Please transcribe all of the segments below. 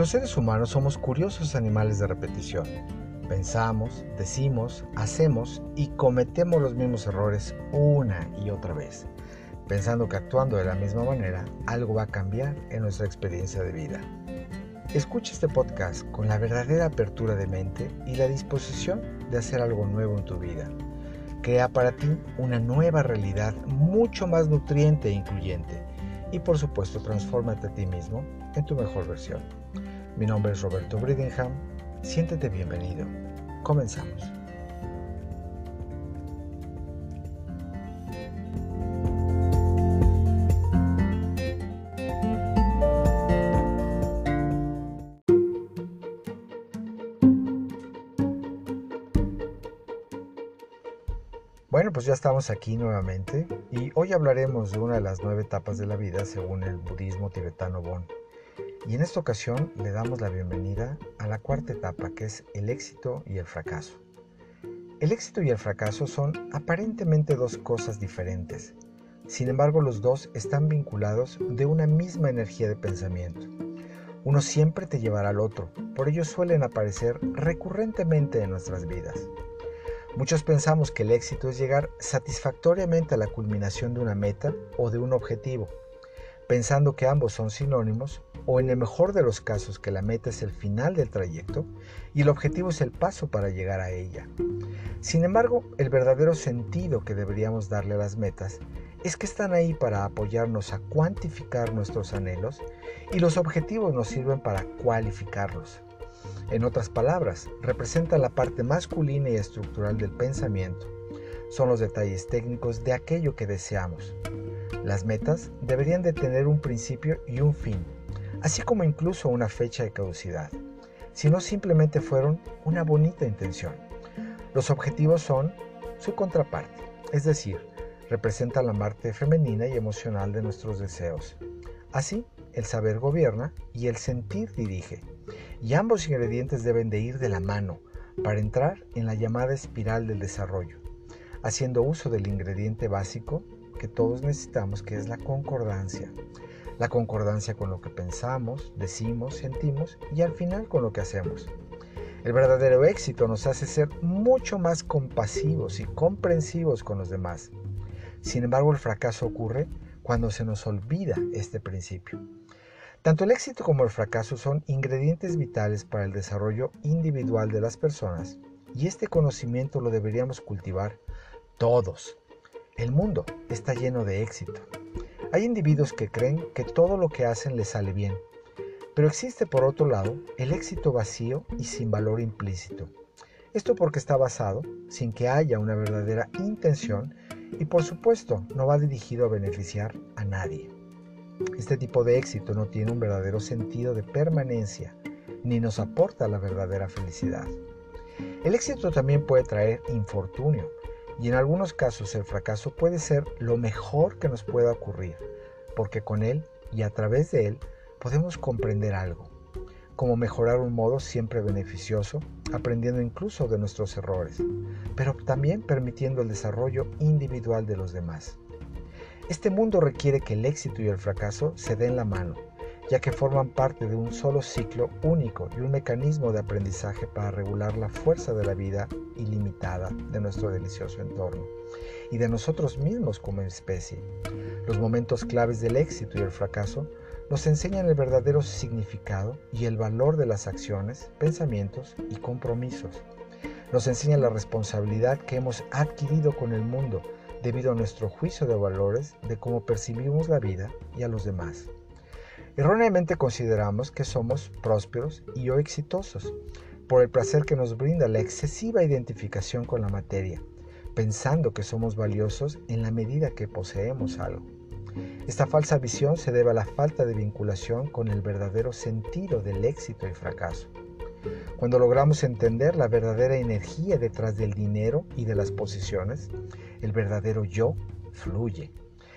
Los seres humanos somos curiosos animales de repetición. Pensamos, decimos, hacemos y cometemos los mismos errores una y otra vez, pensando que actuando de la misma manera algo va a cambiar en nuestra experiencia de vida. Escucha este podcast con la verdadera apertura de mente y la disposición de hacer algo nuevo en tu vida. Crea para ti una nueva realidad mucho más nutriente e incluyente y por supuesto transfórmate a ti mismo en tu mejor versión. Mi nombre es Roberto Bridingham. Siéntete bienvenido. Comenzamos. Bueno, pues ya estamos aquí nuevamente y hoy hablaremos de una de las nueve etapas de la vida según el budismo tibetano Bon. Y en esta ocasión le damos la bienvenida a la cuarta etapa que es el éxito y el fracaso. El éxito y el fracaso son aparentemente dos cosas diferentes. Sin embargo, los dos están vinculados de una misma energía de pensamiento. Uno siempre te llevará al otro, por ello suelen aparecer recurrentemente en nuestras vidas. Muchos pensamos que el éxito es llegar satisfactoriamente a la culminación de una meta o de un objetivo, pensando que ambos son sinónimos o en el mejor de los casos que la meta es el final del trayecto y el objetivo es el paso para llegar a ella. Sin embargo, el verdadero sentido que deberíamos darle a las metas es que están ahí para apoyarnos a cuantificar nuestros anhelos y los objetivos nos sirven para cualificarlos. En otras palabras, representa la parte masculina y estructural del pensamiento. Son los detalles técnicos de aquello que deseamos. Las metas deberían de tener un principio y un fin, así como incluso una fecha de caducidad, si no simplemente fueron una bonita intención. Los objetivos son su contraparte, es decir, representan la parte femenina y emocional de nuestros deseos. Así, el saber gobierna y el sentir dirige y ambos ingredientes deben de ir de la mano para entrar en la llamada espiral del desarrollo, haciendo uso del ingrediente básico que todos necesitamos, que es la concordancia. La concordancia con lo que pensamos, decimos, sentimos y al final con lo que hacemos. El verdadero éxito nos hace ser mucho más compasivos y comprensivos con los demás. Sin embargo, el fracaso ocurre cuando se nos olvida este principio. Tanto el éxito como el fracaso son ingredientes vitales para el desarrollo individual de las personas y este conocimiento lo deberíamos cultivar todos. El mundo está lleno de éxito. Hay individuos que creen que todo lo que hacen les sale bien, pero existe por otro lado el éxito vacío y sin valor implícito. Esto porque está basado sin que haya una verdadera intención y por supuesto no va dirigido a beneficiar a nadie. Este tipo de éxito no tiene un verdadero sentido de permanencia ni nos aporta la verdadera felicidad. El éxito también puede traer infortunio y en algunos casos el fracaso puede ser lo mejor que nos pueda ocurrir, porque con él y a través de él podemos comprender algo, como mejorar un modo siempre beneficioso, aprendiendo incluso de nuestros errores, pero también permitiendo el desarrollo individual de los demás. Este mundo requiere que el éxito y el fracaso se den la mano, ya que forman parte de un solo ciclo único y un mecanismo de aprendizaje para regular la fuerza de la vida ilimitada de nuestro delicioso entorno y de nosotros mismos como especie. Los momentos claves del éxito y el fracaso nos enseñan el verdadero significado y el valor de las acciones, pensamientos y compromisos. Nos enseñan la responsabilidad que hemos adquirido con el mundo debido a nuestro juicio de valores de cómo percibimos la vida y a los demás. Erróneamente consideramos que somos prósperos y o exitosos por el placer que nos brinda la excesiva identificación con la materia, pensando que somos valiosos en la medida que poseemos algo. Esta falsa visión se debe a la falta de vinculación con el verdadero sentido del éxito y fracaso. Cuando logramos entender la verdadera energía detrás del dinero y de las posiciones, el verdadero yo fluye.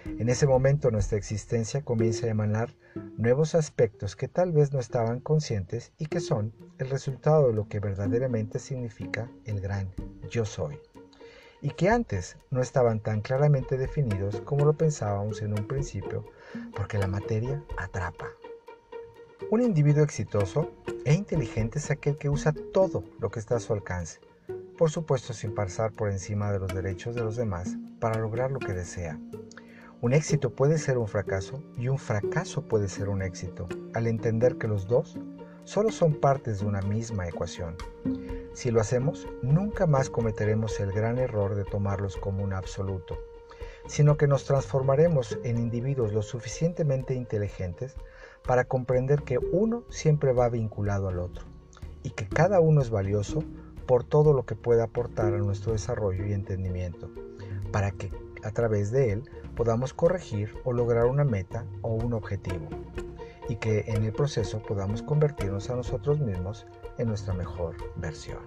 En ese momento nuestra existencia comienza a emanar nuevos aspectos que tal vez no estaban conscientes y que son el resultado de lo que verdaderamente significa el gran yo soy. Y que antes no estaban tan claramente definidos como lo pensábamos en un principio, porque la materia atrapa. Un individuo exitoso e inteligente es aquel que usa todo lo que está a su alcance, por supuesto sin pasar por encima de los derechos de los demás para lograr lo que desea. Un éxito puede ser un fracaso y un fracaso puede ser un éxito, al entender que los dos solo son partes de una misma ecuación. Si lo hacemos, nunca más cometeremos el gran error de tomarlos como un absoluto, sino que nos transformaremos en individuos lo suficientemente inteligentes para comprender que uno siempre va vinculado al otro y que cada uno es valioso por todo lo que puede aportar a nuestro desarrollo y entendimiento, para que a través de él podamos corregir o lograr una meta o un objetivo, y que en el proceso podamos convertirnos a nosotros mismos en nuestra mejor versión.